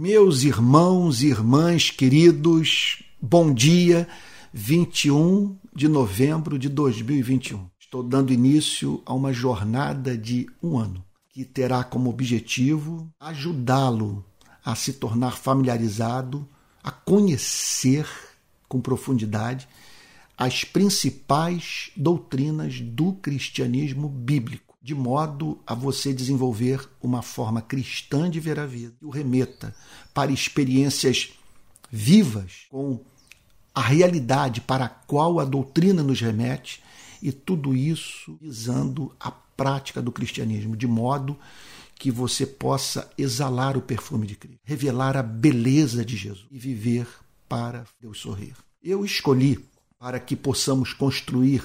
Meus irmãos e irmãs queridos, bom dia, 21 de novembro de 2021. Estou dando início a uma jornada de um ano que terá como objetivo ajudá-lo a se tornar familiarizado, a conhecer com profundidade as principais doutrinas do cristianismo bíblico, de modo a você desenvolver uma forma cristã de ver a vida o remeta para experiências vivas com a realidade para a qual a doutrina nos remete e tudo isso visando a prática do cristianismo, de modo que você possa exalar o perfume de Cristo, revelar a beleza de Jesus e viver para Deus sorrir. Eu escolhi para que possamos construir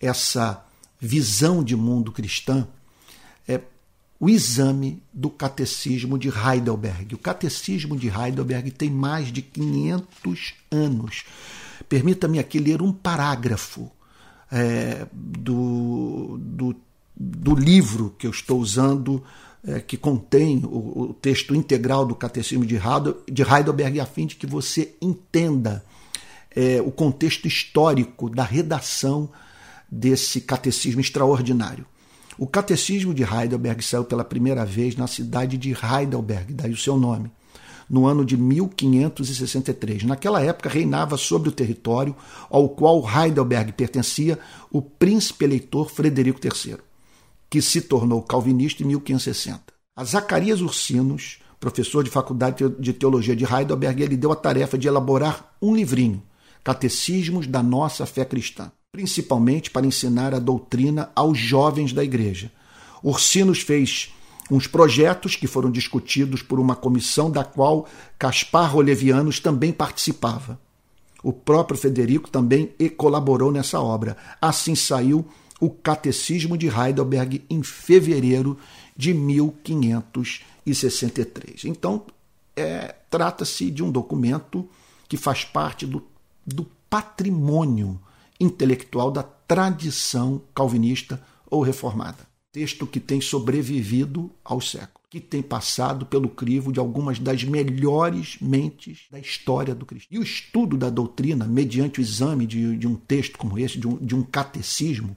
essa visão de mundo cristã é o exame do catecismo de Heidelberg. O catecismo de Heidelberg tem mais de 500 anos. Permita-me aqui ler um parágrafo é, do, do, do, livro que eu estou usando, é, que contém o, o, texto integral do catecismo de Heidelberg, a fim de que você entenda é, o contexto histórico da redação desse catecismo extraordinário. O catecismo de Heidelberg saiu pela primeira vez na cidade de Heidelberg, daí o seu nome, no ano de 1563. Naquela época reinava sobre o território ao qual Heidelberg pertencia o príncipe eleitor Frederico III, que se tornou calvinista em 1560. A Zacarias Ursinos, professor de faculdade de teologia de Heidelberg, ele deu a tarefa de elaborar um livrinho catecismos da nossa fé cristã, principalmente para ensinar a doutrina aos jovens da igreja. Ursinos fez uns projetos que foram discutidos por uma comissão da qual Caspar Olevianos também participava. O próprio Federico também colaborou nessa obra. Assim saiu o Catecismo de Heidelberg em fevereiro de 1563. Então, é, trata-se de um documento que faz parte do do patrimônio intelectual da tradição calvinista ou reformada. Texto que tem sobrevivido aos séculos, que tem passado pelo crivo de algumas das melhores mentes da história do cristianismo. E o estudo da doutrina, mediante o exame de, de um texto como esse, de um, de um catecismo,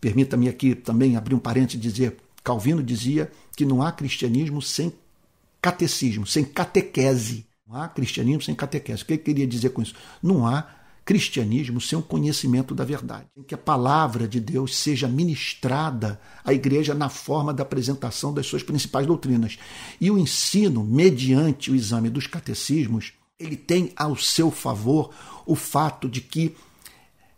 permita-me aqui também abrir um parênteses e dizer: Calvino dizia que não há cristianismo sem catecismo, sem catequese. Não há cristianismo sem catequese. O que ele queria dizer com isso? Não há cristianismo sem o conhecimento da verdade. Que a palavra de Deus seja ministrada à igreja na forma da apresentação das suas principais doutrinas. E o ensino, mediante o exame dos catecismos, ele tem ao seu favor o fato de que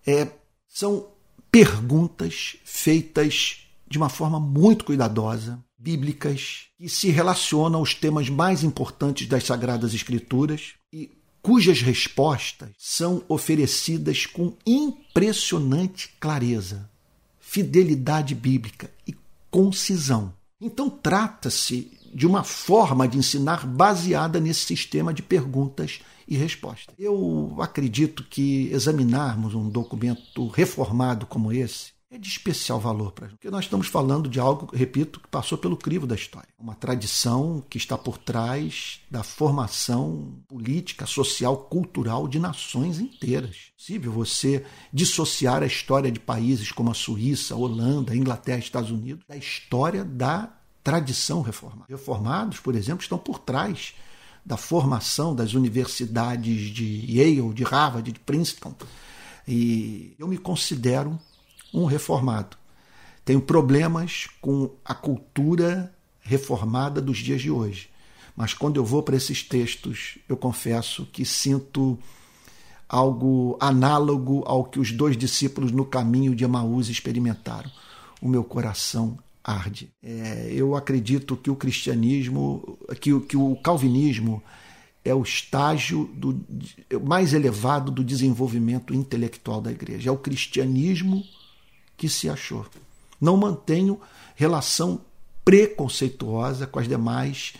é, são perguntas feitas de uma forma muito cuidadosa, bíblicas que se relacionam aos temas mais importantes das Sagradas Escrituras e cujas respostas são oferecidas com impressionante clareza, fidelidade bíblica e concisão. Então, trata-se de uma forma de ensinar baseada nesse sistema de perguntas e respostas. Eu acredito que examinarmos um documento reformado como esse é de especial valor para a gente. Porque nós estamos falando de algo, repito, que passou pelo crivo da história. Uma tradição que está por trás da formação política, social, cultural de nações inteiras. É possível você dissociar a história de países como a Suíça, a Holanda, a Inglaterra, Estados Unidos da história da tradição reformada. Reformados, por exemplo, estão por trás da formação das universidades de Yale, de Harvard, de Princeton. E eu me considero um reformado. Tenho problemas com a cultura reformada dos dias de hoje. Mas quando eu vou para esses textos, eu confesso que sinto algo análogo ao que os dois discípulos no caminho de Emaús experimentaram. O meu coração arde. É, eu acredito que o cristianismo, que, que o calvinismo é o estágio do, mais elevado do desenvolvimento intelectual da igreja. É o cristianismo que se achou. Não mantenho relação preconceituosa com as demais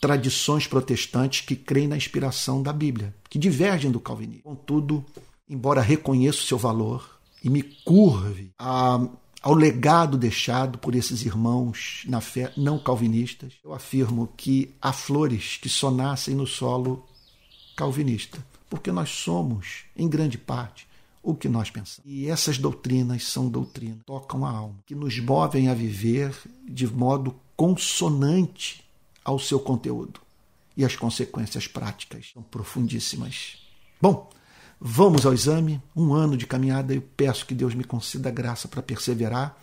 tradições protestantes que creem na inspiração da Bíblia, que divergem do calvinismo. Contudo, embora reconheça o seu valor e me curve a, ao legado deixado por esses irmãos na fé não calvinistas, eu afirmo que há flores que só nascem no solo calvinista, porque nós somos, em grande parte, o que nós pensamos. E essas doutrinas são doutrinas, tocam a alma, que nos movem a viver de modo consonante ao seu conteúdo. E as consequências práticas são profundíssimas. Bom, vamos ao exame. Um ano de caminhada, eu peço que Deus me conceda graça para perseverar,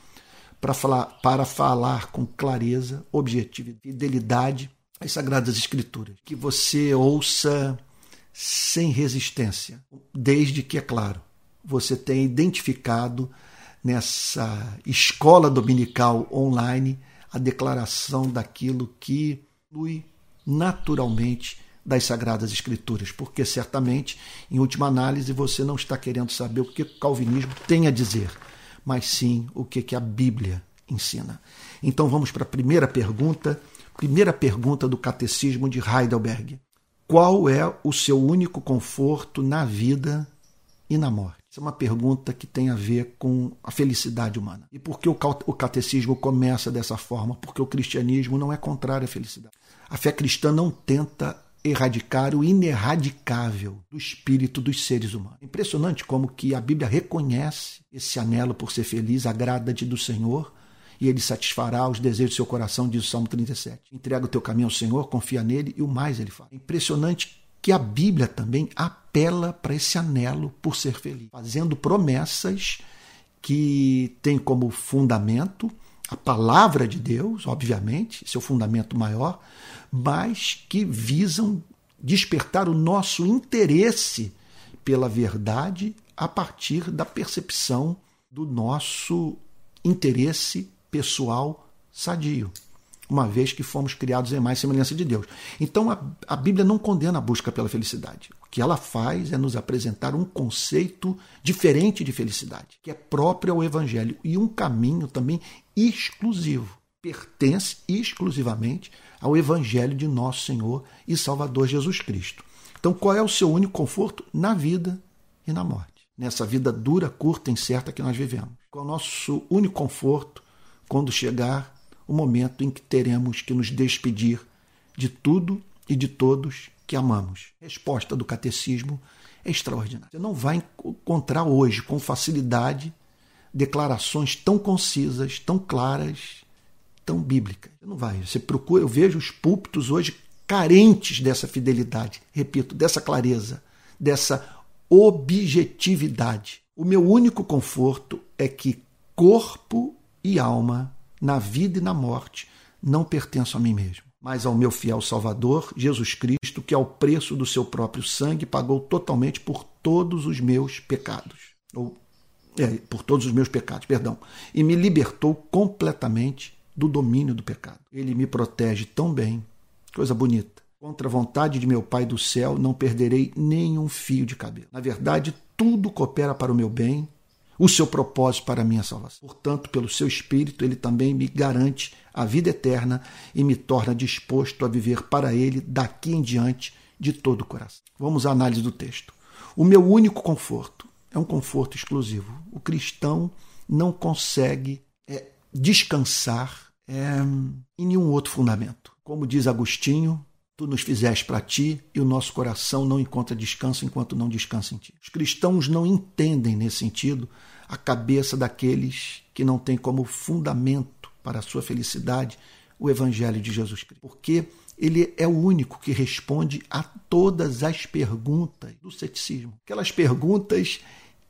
para falar, para falar com clareza, objetividade, fidelidade às Sagradas Escrituras. Que você ouça sem resistência, desde que, é claro, você tenha identificado nessa escola dominical online a declaração daquilo que flui naturalmente das Sagradas Escrituras, porque certamente, em última análise, você não está querendo saber o que o calvinismo tem a dizer, mas sim o que a Bíblia ensina. Então vamos para a primeira pergunta, primeira pergunta do Catecismo de Heidelberg. Qual é o seu único conforto na vida e na morte? Essa é uma pergunta que tem a ver com a felicidade humana. E por que o catecismo começa dessa forma? Porque o cristianismo não é contrário à felicidade. A fé cristã não tenta erradicar o ineradicável do espírito dos seres humanos. É impressionante como que a Bíblia reconhece esse anelo por ser feliz, agrada-te do Senhor e ele satisfará os desejos do seu coração, diz o Salmo 37. Entrega o teu caminho ao Senhor, confia nele e o mais ele faz. É impressionante que a Bíblia também apela para esse anelo por ser feliz, fazendo promessas que têm como fundamento a palavra de Deus, obviamente, seu fundamento maior, mas que visam despertar o nosso interesse pela verdade a partir da percepção do nosso interesse pessoal sadio uma vez que fomos criados em mais semelhança de Deus. Então a, a Bíblia não condena a busca pela felicidade. O que ela faz é nos apresentar um conceito diferente de felicidade, que é próprio ao Evangelho e um caminho também exclusivo. Pertence exclusivamente ao Evangelho de nosso Senhor e Salvador Jesus Cristo. Então, qual é o seu único conforto? Na vida e na morte. Nessa vida dura, curta, incerta que nós vivemos. Qual é o nosso único conforto quando chegar o momento em que teremos que nos despedir de tudo e de todos que amamos. A resposta do catecismo é extraordinária. Você não vai encontrar hoje com facilidade declarações tão concisas, tão claras, tão bíblicas. Não vai. Você procura, eu vejo os púlpitos hoje carentes dessa fidelidade, repito, dessa clareza, dessa objetividade. O meu único conforto é que corpo e alma na vida e na morte, não pertenço a mim mesmo, mas ao meu fiel Salvador, Jesus Cristo, que ao preço do seu próprio sangue pagou totalmente por todos os meus pecados. Ou é, por todos os meus pecados, perdão, e me libertou completamente do domínio do pecado. Ele me protege tão bem, coisa bonita. Contra a vontade de meu Pai do céu, não perderei nenhum fio de cabelo. Na verdade, tudo coopera para o meu bem o seu propósito para a minha salvação. Portanto, pelo seu Espírito, ele também me garante a vida eterna e me torna disposto a viver para ele daqui em diante de todo o coração. Vamos à análise do texto. O meu único conforto é um conforto exclusivo. O cristão não consegue é, descansar é, em nenhum outro fundamento. Como diz Agostinho, tu nos fizeste para ti e o nosso coração não encontra descanso enquanto não descansa em ti. Os cristãos não entendem nesse sentido a cabeça daqueles que não têm como fundamento para a sua felicidade o Evangelho de Jesus Cristo. Porque ele é o único que responde a todas as perguntas do ceticismo. Aquelas perguntas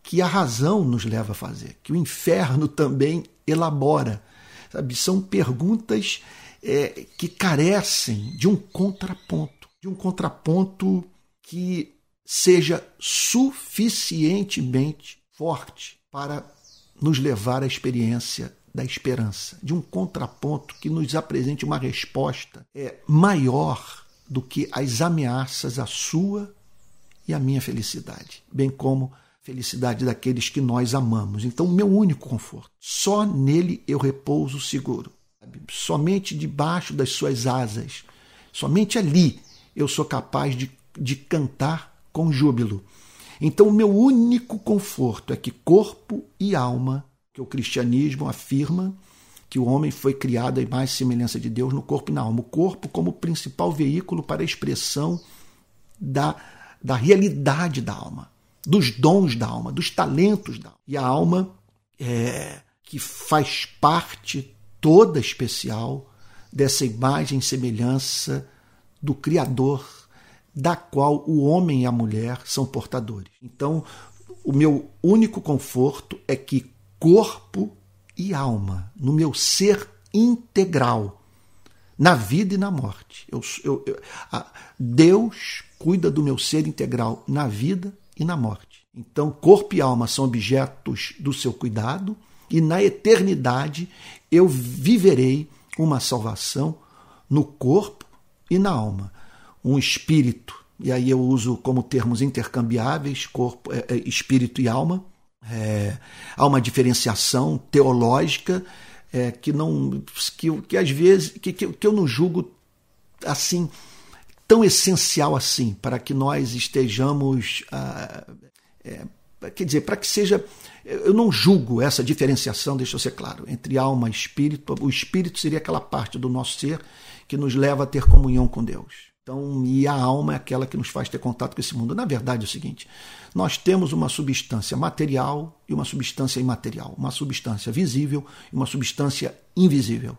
que a razão nos leva a fazer, que o inferno também elabora. Sabe? São perguntas é, que carecem de um contraponto, de um contraponto que seja suficientemente forte para nos levar à experiência da esperança, de um contraponto que nos apresente uma resposta é, maior do que as ameaças à sua e à minha felicidade, bem como felicidade daqueles que nós amamos. Então, o meu único conforto, só nele eu repouso seguro. Somente debaixo das suas asas, somente ali eu sou capaz de, de cantar com júbilo. Então, o meu único conforto é que corpo e alma, que o cristianismo afirma que o homem foi criado em mais semelhança de Deus no corpo e na alma. O corpo como principal veículo para a expressão da, da realidade da alma, dos dons da alma, dos talentos da alma. E a alma é, que faz parte toda especial dessa imagem e semelhança do Criador, da qual o homem e a mulher são portadores. Então, o meu único conforto é que corpo e alma, no meu ser integral, na vida e na morte. Eu, eu, eu, Deus cuida do meu ser integral na vida e na morte. Então, corpo e alma são objetos do seu cuidado e na eternidade eu viverei uma salvação no corpo e na alma. Um espírito, e aí eu uso como termos intercambiáveis, corpo, é, é, espírito e alma, é, há uma diferenciação teológica é, que não que, que às vezes que, que, que eu não julgo assim tão essencial assim para que nós estejamos ah, é, quer dizer para que seja eu não julgo essa diferenciação deixa eu ser claro entre alma e espírito o espírito seria aquela parte do nosso ser que nos leva a ter comunhão com Deus então, e a alma é aquela que nos faz ter contato com esse mundo. Na verdade, é o seguinte: nós temos uma substância material e uma substância imaterial, uma substância visível e uma substância invisível.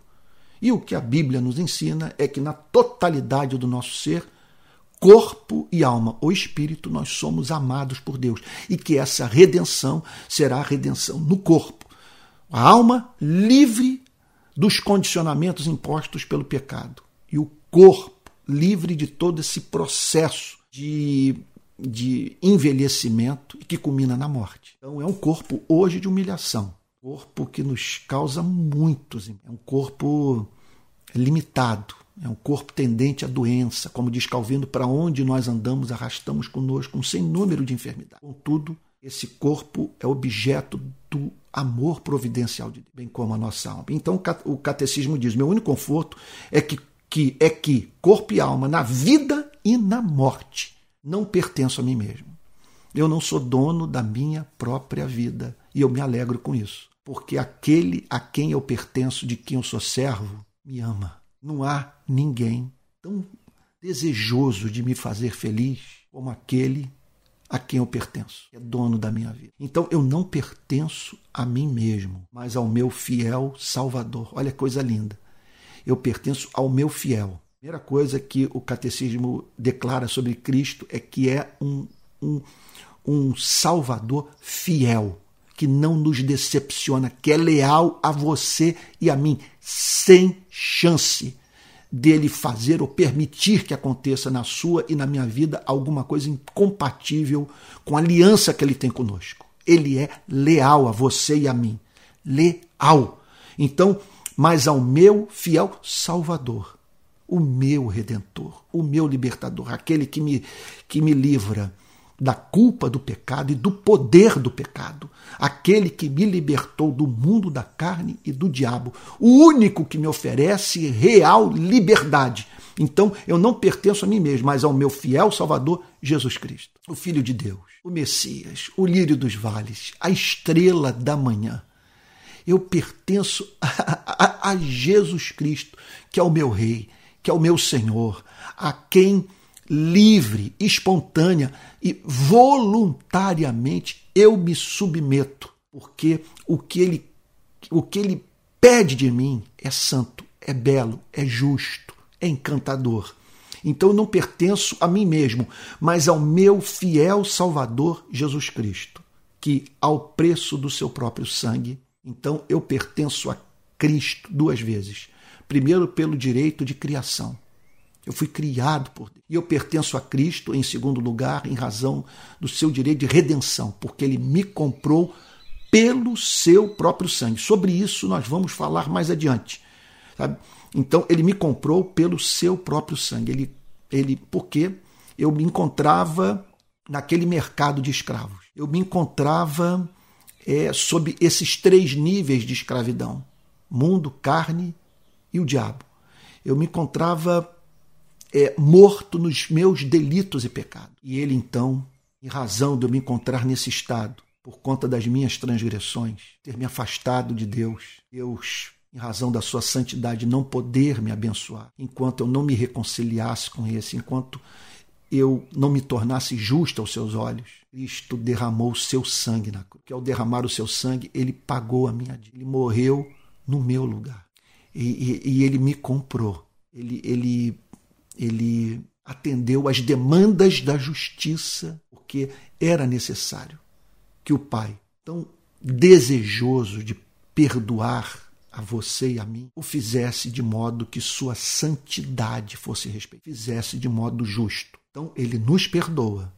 E o que a Bíblia nos ensina é que na totalidade do nosso ser, corpo e alma ou espírito, nós somos amados por Deus e que essa redenção será a redenção no corpo. A alma livre dos condicionamentos impostos pelo pecado e o corpo livre de todo esse processo de, de envelhecimento que culmina na morte. Então é um corpo hoje de humilhação, corpo que nos causa muitos, é um corpo limitado, é um corpo tendente à doença, como diz Calvino, para onde nós andamos arrastamos conosco um sem número de enfermidades. Contudo, esse corpo é objeto do amor providencial de Deus, bem como a nossa alma. Então o catecismo diz: meu único conforto é que que é que corpo e alma, na vida e na morte, não pertenço a mim mesmo. Eu não sou dono da minha própria vida e eu me alegro com isso, porque aquele a quem eu pertenço, de quem eu sou servo, me ama. Não há ninguém tão desejoso de me fazer feliz como aquele a quem eu pertenço, é dono da minha vida. Então eu não pertenço a mim mesmo, mas ao meu fiel Salvador. Olha que coisa linda eu pertenço ao meu fiel. A primeira coisa que o catecismo declara sobre Cristo é que é um, um, um Salvador fiel, que não nos decepciona, que é leal a você e a mim, sem chance dele fazer ou permitir que aconteça na sua e na minha vida alguma coisa incompatível com a aliança que ele tem conosco. Ele é leal a você e a mim. Leal. Então, mas ao meu fiel Salvador, o meu redentor, o meu libertador, aquele que me, que me livra da culpa do pecado e do poder do pecado, aquele que me libertou do mundo da carne e do diabo, o único que me oferece real liberdade. Então eu não pertenço a mim mesmo, mas ao meu fiel Salvador, Jesus Cristo, o Filho de Deus, o Messias, o lírio dos vales, a estrela da manhã. Eu pertenço a, a, a Jesus Cristo, que é o meu Rei, que é o meu Senhor, a quem livre, espontânea e voluntariamente eu me submeto, porque o que ele, o que ele pede de mim é santo, é belo, é justo, é encantador. Então eu não pertenço a mim mesmo, mas ao meu fiel Salvador Jesus Cristo, que ao preço do seu próprio sangue então eu pertenço a Cristo duas vezes. Primeiro, pelo direito de criação. Eu fui criado por Deus. E eu pertenço a Cristo, em segundo lugar, em razão do seu direito de redenção, porque ele me comprou pelo seu próprio sangue. Sobre isso nós vamos falar mais adiante. Sabe? Então, ele me comprou pelo seu próprio sangue. Ele, ele, porque eu me encontrava naquele mercado de escravos. Eu me encontrava é, sob esses três níveis de escravidão: mundo, carne e o diabo. Eu me encontrava é, morto nos meus delitos e pecados. E ele então, em razão de eu me encontrar nesse estado, por conta das minhas transgressões, ter me afastado de Deus. Deus, em razão da sua santidade, não poder me abençoar, enquanto eu não me reconciliasse com esse, enquanto eu não me tornasse justo aos seus olhos. Cristo derramou o seu sangue na cruz. Que ao derramar o seu sangue, ele pagou a minha dívida. Ele morreu no meu lugar. E, e, e ele me comprou. Ele, ele, ele atendeu às demandas da justiça, porque era necessário que o Pai, tão desejoso de perdoar a você e a mim, o fizesse de modo que sua santidade fosse respeitada, fizesse de modo justo. Então ele nos perdoa,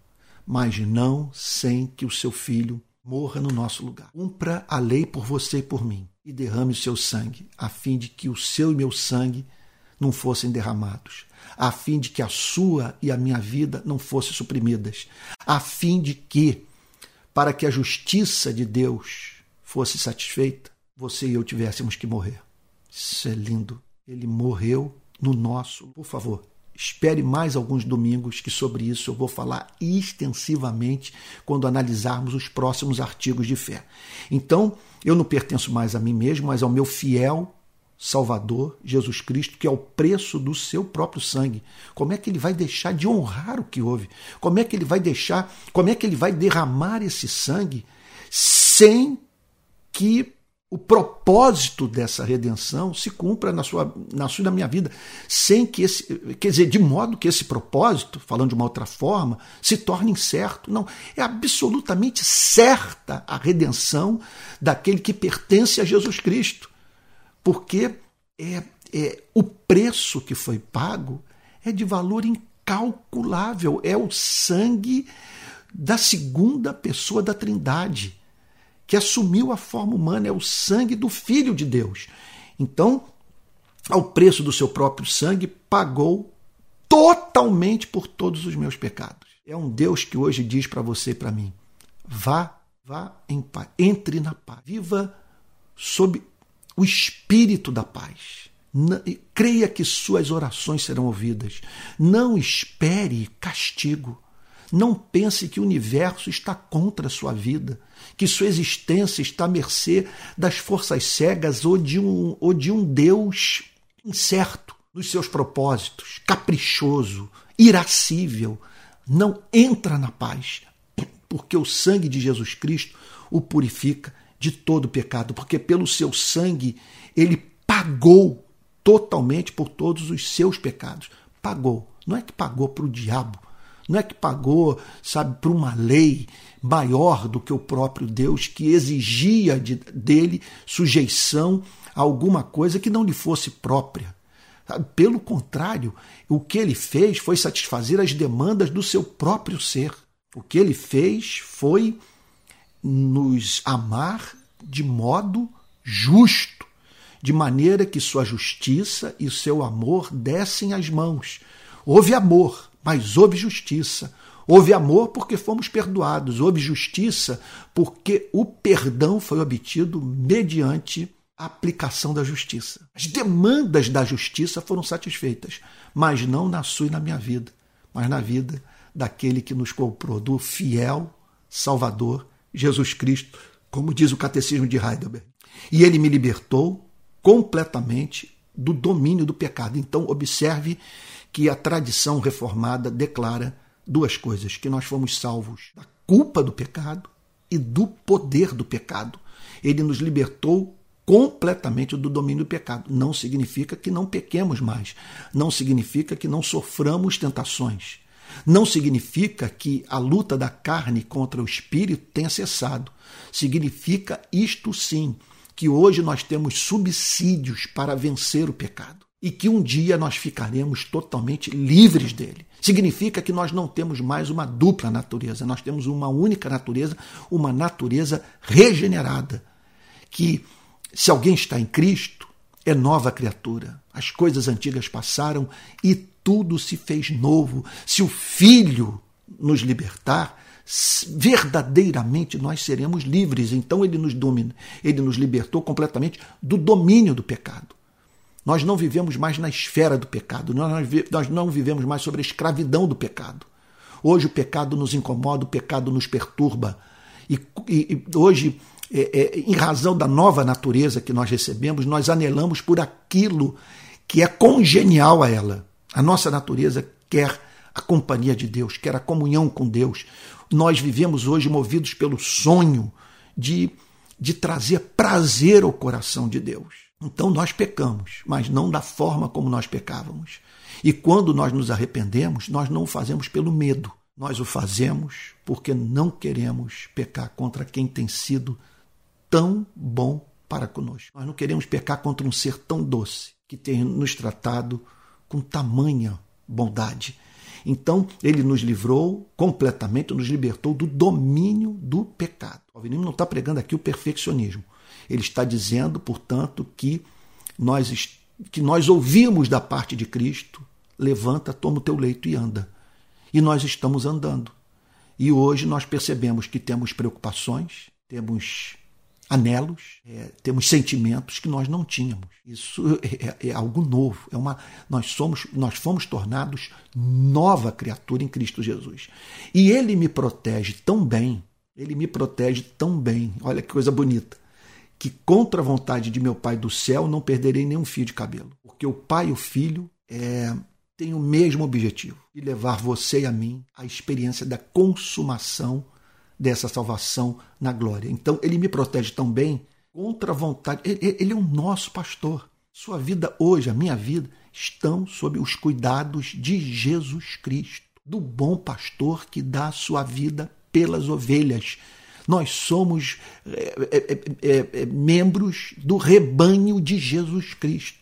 mas não sem que o seu filho morra no nosso lugar. Cumpra a lei por você e por mim e derrame o seu sangue, a fim de que o seu e meu sangue não fossem derramados, a fim de que a sua e a minha vida não fossem suprimidas, a fim de que, para que a justiça de Deus fosse satisfeita, você e eu tivéssemos que morrer. Isso é lindo. Ele morreu no nosso. Por favor, espere mais alguns domingos que sobre isso eu vou falar extensivamente quando analisarmos os próximos artigos de fé. Então, eu não pertenço mais a mim mesmo, mas ao meu fiel Salvador, Jesus Cristo, que é o preço do seu próprio sangue. Como é que ele vai deixar de honrar o que houve? Como é que ele vai deixar, como é que ele vai derramar esse sangue sem que o propósito dessa redenção se cumpra na sua, na sua na minha vida, sem que esse, quer dizer, de modo que esse propósito, falando de uma outra forma, se torne incerto. Não, é absolutamente certa a redenção daquele que pertence a Jesus Cristo porque é, é o preço que foi pago é de valor incalculável, é o sangue da segunda pessoa da Trindade, que assumiu a forma humana, é o sangue do Filho de Deus. Então, ao preço do seu próprio sangue, pagou totalmente por todos os meus pecados. É um Deus que hoje diz para você e para mim: vá, vá em paz, entre na paz, viva sob o espírito da paz. Creia que suas orações serão ouvidas. Não espere castigo. Não pense que o universo está contra a sua vida, que sua existência está à mercê das forças cegas ou de um, ou de um Deus incerto nos seus propósitos, caprichoso, irascível. Não entra na paz, porque o sangue de Jesus Cristo o purifica de todo pecado, porque pelo seu sangue ele pagou totalmente por todos os seus pecados. Pagou. Não é que pagou para o diabo, não é que pagou, sabe, para uma lei maior do que o próprio Deus que exigia de, dele sujeição a alguma coisa que não lhe fosse própria. Pelo contrário, o que ele fez foi satisfazer as demandas do seu próprio ser. O que ele fez foi nos amar de modo justo, de maneira que sua justiça e seu amor dessem as mãos. Houve amor, mas houve justiça. Houve amor porque fomos perdoados, houve justiça porque o perdão foi obtido mediante a aplicação da justiça. As demandas da justiça foram satisfeitas, mas não na sua e na minha vida, mas na vida daquele que nos comprou, do fiel Salvador Jesus Cristo, como diz o Catecismo de Heidelberg. E ele me libertou completamente do domínio do pecado. Então, observe que a tradição reformada declara duas coisas: que nós fomos salvos da culpa do pecado e do poder do pecado. Ele nos libertou completamente do domínio do pecado. Não significa que não pequemos mais, não significa que não soframos tentações. Não significa que a luta da carne contra o espírito tenha cessado. Significa isto sim, que hoje nós temos subsídios para vencer o pecado e que um dia nós ficaremos totalmente livres dele. Significa que nós não temos mais uma dupla natureza, nós temos uma única natureza, uma natureza regenerada. Que se alguém está em Cristo, é nova criatura. As coisas antigas passaram e tudo se fez novo. Se o Filho nos libertar, verdadeiramente nós seremos livres. Então ele nos domina, ele nos libertou completamente do domínio do pecado. Nós não vivemos mais na esfera do pecado, nós não vivemos mais sobre a escravidão do pecado. Hoje o pecado nos incomoda, o pecado nos perturba. E, e, e hoje, é, é, em razão da nova natureza que nós recebemos, nós anelamos por aquilo que é congenial a ela. A nossa natureza quer a companhia de Deus, quer a comunhão com Deus. Nós vivemos hoje movidos pelo sonho de, de trazer prazer ao coração de Deus. Então nós pecamos, mas não da forma como nós pecávamos. E quando nós nos arrependemos, nós não o fazemos pelo medo. Nós o fazemos porque não queremos pecar contra quem tem sido tão bom para conosco. Nós não queremos pecar contra um ser tão doce que tem nos tratado com tamanha bondade. Então, ele nos livrou completamente, nos libertou do domínio do pecado. O Calvinismo não está pregando aqui o perfeccionismo. Ele está dizendo, portanto, que nós, que nós ouvimos da parte de Cristo: levanta, toma o teu leito e anda. E nós estamos andando. E hoje nós percebemos que temos preocupações, temos anelos, é, temos sentimentos que nós não tínhamos. Isso é, é, é, algo novo. É uma, nós somos, nós fomos tornados nova criatura em Cristo Jesus. E Ele me protege tão bem. Ele me protege tão bem. Olha que coisa bonita que contra a vontade de meu Pai do céu não perderei nenhum fio de cabelo, porque o Pai e o Filho é, têm o mesmo objetivo, de levar você e a mim à experiência da consumação dessa salvação na glória. Então ele me protege tão bem contra a vontade. Ele, ele é o nosso pastor. Sua vida hoje, a minha vida, estão sob os cuidados de Jesus Cristo, do bom pastor que dá a sua vida pelas ovelhas nós somos é, é, é, membros do rebanho de Jesus Cristo,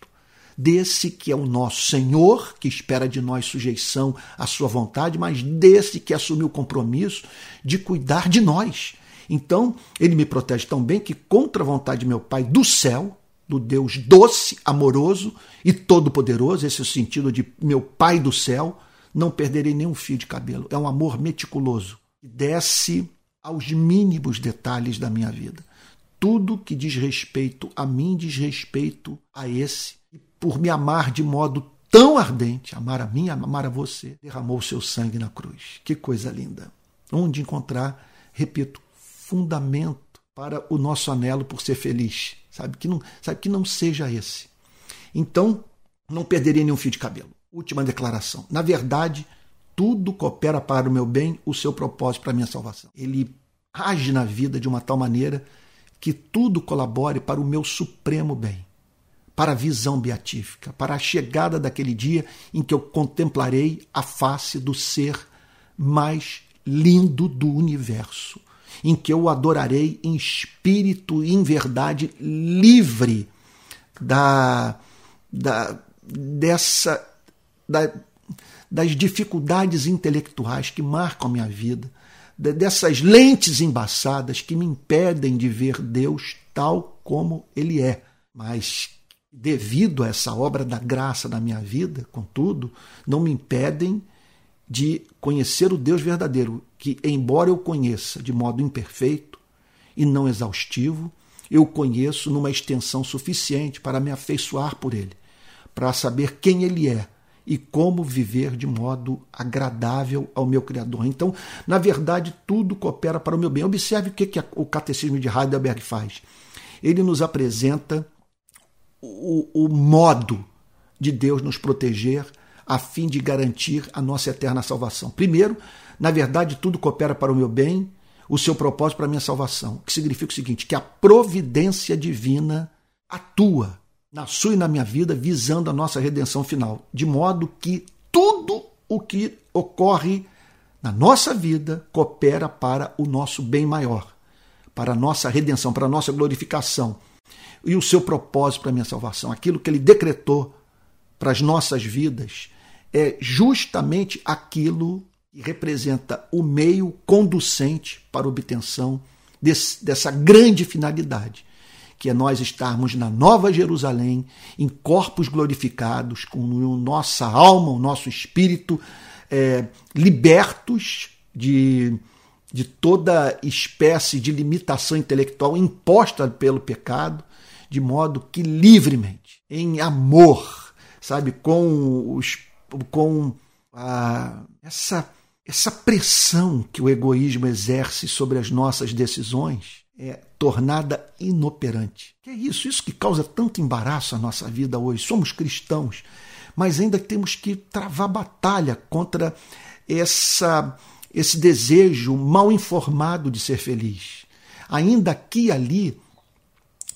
desse que é o nosso Senhor, que espera de nós sujeição à sua vontade, mas desse que assumiu o compromisso de cuidar de nós. Então, ele me protege tão bem que, contra a vontade de meu Pai do céu, do Deus doce, amoroso e todo-poderoso, esse é o sentido de meu Pai do céu, não perderei nenhum fio de cabelo. É um amor meticuloso, que desce aos mínimos detalhes da minha vida. Tudo que diz respeito a mim diz respeito a esse. Por me amar de modo tão ardente, amar a mim, amar a você, derramou o seu sangue na cruz. Que coisa linda. Onde encontrar, repito, fundamento para o nosso anelo por ser feliz. Sabe que não, sabe que não seja esse. Então, não perderia nenhum fio de cabelo. Última declaração. Na verdade, tudo coopera para o meu bem, o seu propósito para a minha salvação. Ele age na vida de uma tal maneira que tudo colabore para o meu supremo bem, para a visão beatífica, para a chegada daquele dia em que eu contemplarei a face do ser mais lindo do universo, em que eu adorarei em espírito e em verdade livre da, da dessa da, das dificuldades intelectuais que marcam a minha vida, dessas lentes embaçadas que me impedem de ver Deus tal como Ele é. Mas, devido a essa obra da graça na minha vida, contudo, não me impedem de conhecer o Deus verdadeiro, que, embora eu conheça de modo imperfeito e não exaustivo, eu conheço numa extensão suficiente para me afeiçoar por Ele, para saber quem Ele é e como viver de modo agradável ao meu Criador. Então, na verdade, tudo coopera para o meu bem. Observe o que, que o Catecismo de Heidelberg faz. Ele nos apresenta o, o modo de Deus nos proteger a fim de garantir a nossa eterna salvação. Primeiro, na verdade, tudo coopera para o meu bem, o seu propósito para a minha salvação. O que significa o seguinte: que a providência divina atua na sua e na minha vida, visando a nossa redenção final, de modo que tudo o que ocorre na nossa vida coopera para o nosso bem maior, para a nossa redenção, para a nossa glorificação. E o seu propósito para a minha salvação, aquilo que ele decretou para as nossas vidas, é justamente aquilo que representa o meio conducente para a obtenção desse, dessa grande finalidade, que é nós estarmos na Nova Jerusalém, em corpos glorificados, com nossa alma, o nosso espírito é, libertos de, de toda espécie de limitação intelectual imposta pelo pecado, de modo que livremente, em amor, sabe, com, os, com a, essa essa pressão que o egoísmo exerce sobre as nossas decisões é tornada inoperante. Que é isso? Isso que causa tanto embaraço à nossa vida hoje. Somos cristãos, mas ainda temos que travar batalha contra essa esse desejo mal informado de ser feliz. Ainda aqui e ali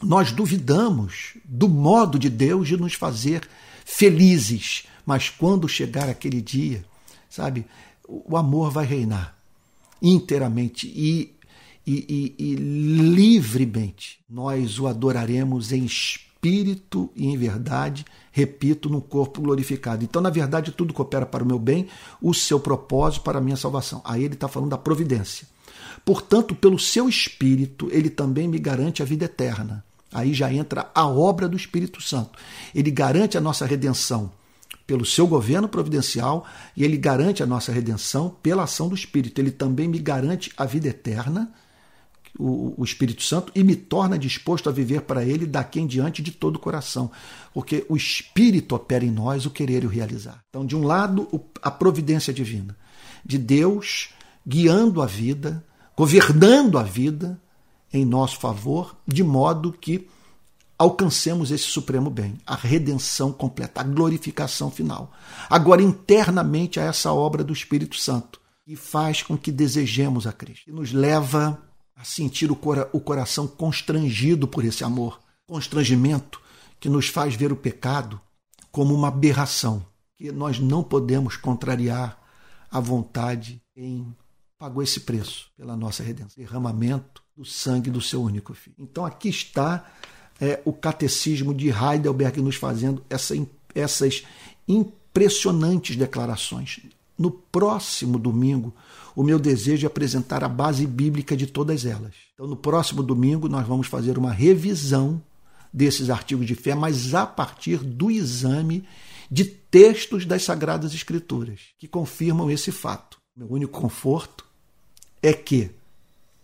nós duvidamos do modo de Deus de nos fazer felizes, mas quando chegar aquele dia, sabe, o amor vai reinar inteiramente e, e, e, e livremente. Nós o adoraremos em espírito e em verdade, repito, num corpo glorificado. Então, na verdade, tudo coopera para o meu bem, o seu propósito para a minha salvação. Aí ele está falando da providência. Portanto, pelo seu espírito, ele também me garante a vida eterna. Aí já entra a obra do Espírito Santo. Ele garante a nossa redenção pelo seu governo providencial e ele garante a nossa redenção pela ação do Espírito. Ele também me garante a vida eterna, o, o Espírito Santo, e me torna disposto a viver para ele daqui em diante de todo o coração. Porque o Espírito opera em nós o querer e o realizar. Então, de um lado, a providência divina, de Deus guiando a vida, governando a vida, em nosso favor, de modo que alcancemos esse supremo bem, a redenção completa, a glorificação final. Agora, internamente, a essa obra do Espírito Santo, que faz com que desejemos a Cristo, e nos leva sentir o, cora o coração constrangido por esse amor, constrangimento que nos faz ver o pecado como uma aberração, que nós não podemos contrariar a vontade em pagou esse preço pela nossa redenção, derramamento do sangue do seu único filho. Então aqui está é, o catecismo de Heidelberg nos fazendo essa, essas impressionantes declarações. No próximo domingo, o meu desejo é apresentar a base bíblica de todas elas. Então, no próximo domingo, nós vamos fazer uma revisão desses artigos de fé, mas a partir do exame de textos das Sagradas Escrituras, que confirmam esse fato. Meu único conforto é que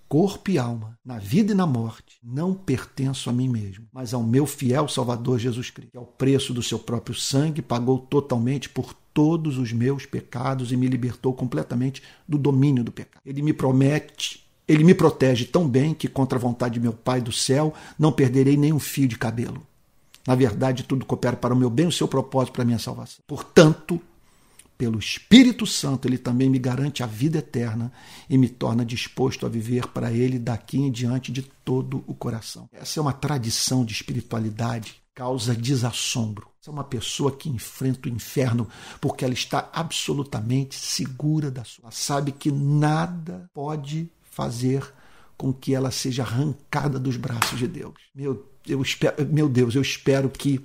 corpo e alma, na vida e na morte, não pertenço a mim mesmo, mas ao meu fiel Salvador Jesus Cristo, que ao preço do seu próprio sangue pagou totalmente por todos os meus pecados e me libertou completamente do domínio do pecado. Ele me promete, ele me protege tão bem que contra a vontade de meu Pai do céu não perderei nenhum fio de cabelo. Na verdade, tudo coopera para o meu bem, o seu propósito para a minha salvação. Portanto, pelo Espírito Santo, ele também me garante a vida eterna e me torna disposto a viver para ele daqui em diante de todo o coração. Essa é uma tradição de espiritualidade, causa desassombro. É uma pessoa que enfrenta o inferno porque ela está absolutamente segura da sua. Ela sabe que nada pode fazer com que ela seja arrancada dos braços de Deus. Meu, eu espero, meu Deus, eu espero que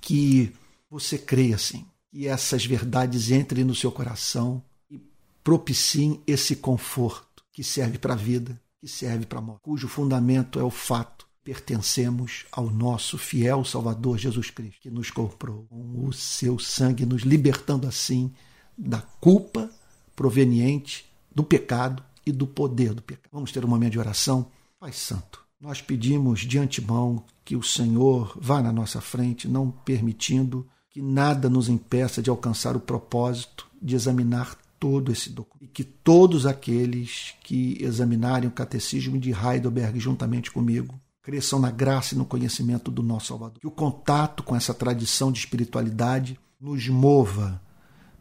que você creia assim que essas verdades entrem no seu coração e propiciem esse conforto que serve para a vida, que serve para a morte, cujo fundamento é o fato pertencemos ao nosso fiel Salvador Jesus Cristo, que nos comprou com o seu sangue, nos libertando assim da culpa proveniente do pecado e do poder do pecado. Vamos ter um momento de oração. Pai Santo, nós pedimos de antemão que o Senhor vá na nossa frente, não permitindo que nada nos impeça de alcançar o propósito de examinar todo esse documento. E que todos aqueles que examinarem o catecismo de Heidelberg juntamente comigo cresçam na graça e no conhecimento do nosso Salvador. Que o contato com essa tradição de espiritualidade nos mova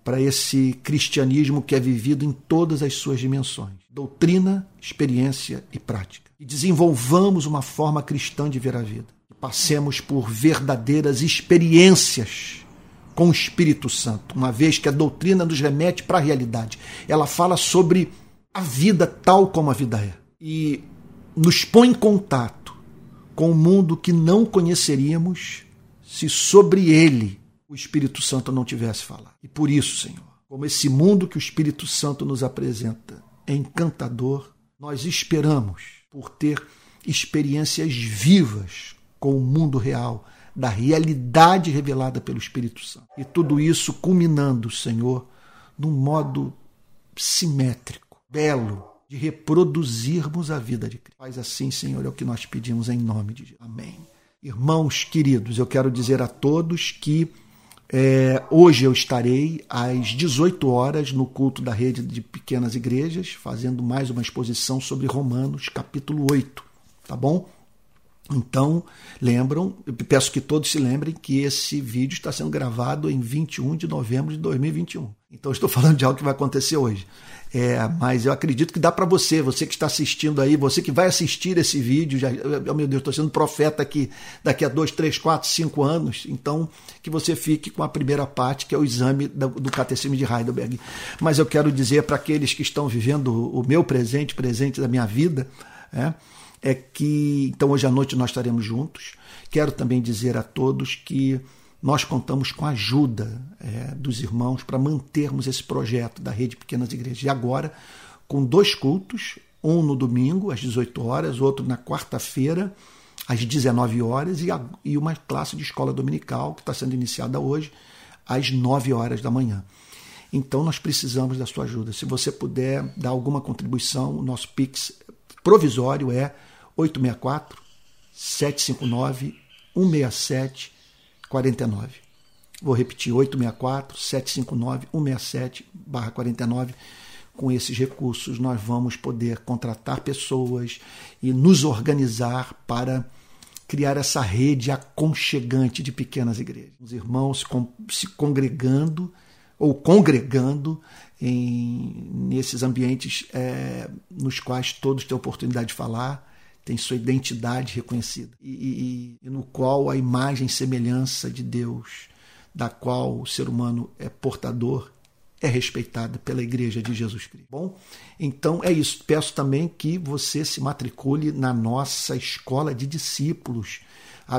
para esse cristianismo que é vivido em todas as suas dimensões: doutrina, experiência e prática. E desenvolvamos uma forma cristã de ver a vida passemos por verdadeiras experiências com o Espírito Santo, uma vez que a doutrina nos remete para a realidade. Ela fala sobre a vida tal como a vida é e nos põe em contato com o um mundo que não conheceríamos se sobre ele o Espírito Santo não tivesse falado. E por isso, Senhor, como esse mundo que o Espírito Santo nos apresenta é encantador, nós esperamos por ter experiências vivas com o mundo real, da realidade revelada pelo Espírito Santo. E tudo isso culminando, Senhor, num modo simétrico, belo, de reproduzirmos a vida de Cristo. Faz assim, Senhor, é o que nós pedimos em nome de Jesus. Amém. Irmãos queridos, eu quero dizer a todos que É, hoje eu estarei às 18 horas no culto da rede de pequenas igrejas, fazendo mais uma exposição sobre Romanos, capítulo 8. Tá bom? Então, lembram, peço que todos se lembrem que esse vídeo está sendo gravado em 21 de novembro de 2021. Então, estou falando de algo que vai acontecer hoje. É, mas eu acredito que dá para você, você que está assistindo aí, você que vai assistir esse vídeo, já, oh, meu Deus, estou sendo profeta aqui daqui a dois, três, quatro, cinco anos, então que você fique com a primeira parte, que é o exame do, do Catecismo de Heidelberg. Mas eu quero dizer para aqueles que estão vivendo o meu presente, presente da minha vida, é, é que então hoje à noite nós estaremos juntos. Quero também dizer a todos que nós contamos com a ajuda é, dos irmãos para mantermos esse projeto da Rede Pequenas Igrejas. E agora, com dois cultos, um no domingo, às 18 horas, outro na quarta-feira, às 19 horas, e, a, e uma classe de escola dominical, que está sendo iniciada hoje, às 9 horas da manhã. Então, nós precisamos da sua ajuda. Se você puder dar alguma contribuição, o nosso Pix provisório é 864 759 167 49. Vou repetir, 864 759 167 49. Com esses recursos, nós vamos poder contratar pessoas e nos organizar para criar essa rede aconchegante de pequenas igrejas. Os irmãos se congregando ou congregando em, nesses ambientes é, nos quais todos têm oportunidade de falar, tem sua identidade reconhecida e, e, e no qual a imagem e semelhança de Deus, da qual o ser humano é portador, é respeitada pela Igreja de Jesus Cristo. Bom, então é isso. Peço também que você se matricule na nossa escola de discípulos.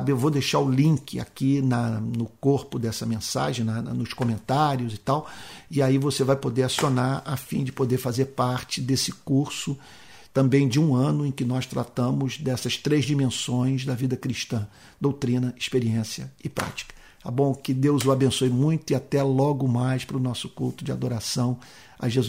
Eu vou deixar o link aqui na, no corpo dessa mensagem, na, nos comentários e tal, e aí você vai poder acionar a fim de poder fazer parte desse curso também de um ano em que nós tratamos dessas três dimensões da vida cristã: doutrina, experiência e prática. Tá bom? Que Deus o abençoe muito e até logo mais para o nosso culto de adoração a Jesus.